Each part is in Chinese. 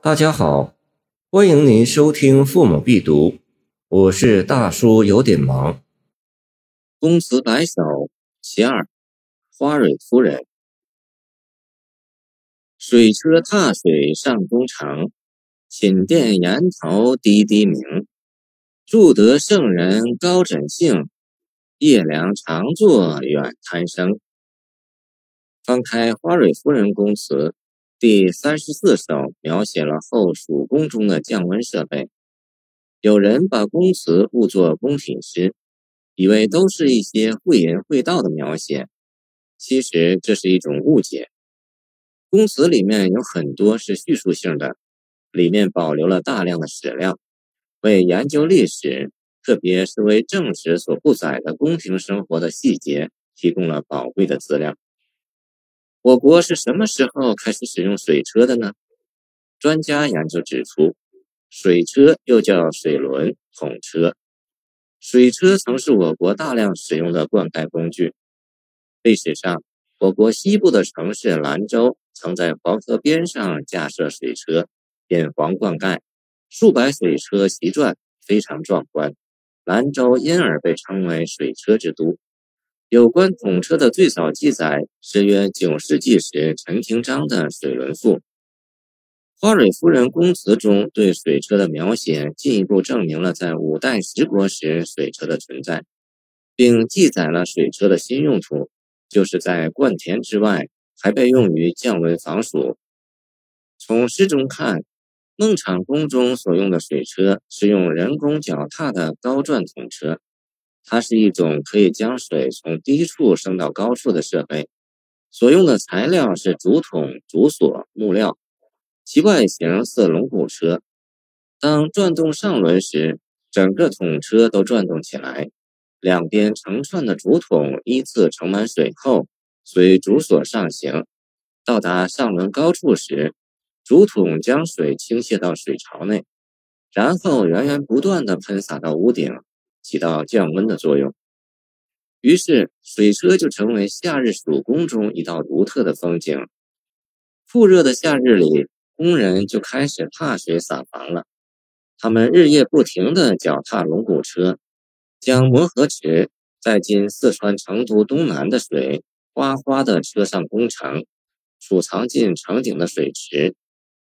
大家好，欢迎您收听《父母必读》，我是大叔，有点忙。公子白首其二，花蕊夫人。水车踏水上宫城，寝殿檐头滴滴鸣。筑得圣人高枕杏，夜凉常坐远贪声。翻开《花蕊夫人宫词》。第三十四首描写了后蜀宫中的降温设备。有人把宫词误作宫廷诗，以为都是一些会言会道的描写，其实这是一种误解。宫词里面有很多是叙述性的，里面保留了大量的史料，为研究历史，特别是为正史所不载的宫廷生活的细节提供了宝贵的资料。我国是什么时候开始使用水车的呢？专家研究指出，水车又叫水轮、桶车。水车曾是我国大量使用的灌溉工具。历史上，我国西部的城市兰州曾在黄河边上架设水车，引黄灌溉，数百水车齐转，非常壮观。兰州因而被称为水车之都。有关统车的最早记载是约九世纪时陈廷章的《水轮赋》。花蕊夫人宫词中对水车的描写，进一步证明了在五代十国时水车的存在，并记载了水车的新用途，就是在灌田之外，还被用于降温防暑。从诗中看，孟昶宫中所用的水车是用人工脚踏的高转统车。它是一种可以将水从低处升到高处的设备，所用的材料是竹筒、竹索、木料，其外形似龙骨车。当转动上轮时，整个桶车都转动起来，两边成串的竹筒依次盛满水后，随竹索上行，到达上轮高处时，竹筒将水倾泻到水槽内，然后源源不断地喷洒到屋顶。起到降温的作用，于是水车就成为夏日蜀宫中一道独特的风景。酷热的夏日里，工人就开始踏水撒房了。他们日夜不停地脚踏龙骨车，将磨合池在今四川成都东南的水哗哗地车上工程，储藏进城顶的水池，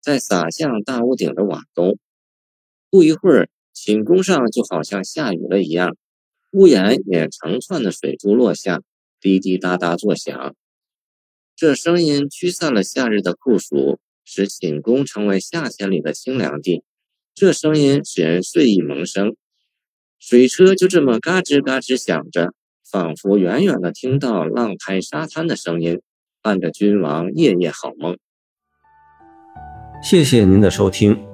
再洒向大屋顶的瓦沟。不一会儿。寝宫上就好像下雨了一样，屋檐也成串的水珠落下，滴滴答答作响。这声音驱散了夏日的酷暑，使寝宫成为夏天里的清凉地。这声音使人睡意萌生。水车就这么嘎吱嘎吱响着，仿佛远远的听到浪拍沙滩的声音，伴着君王夜夜好梦。谢谢您的收听。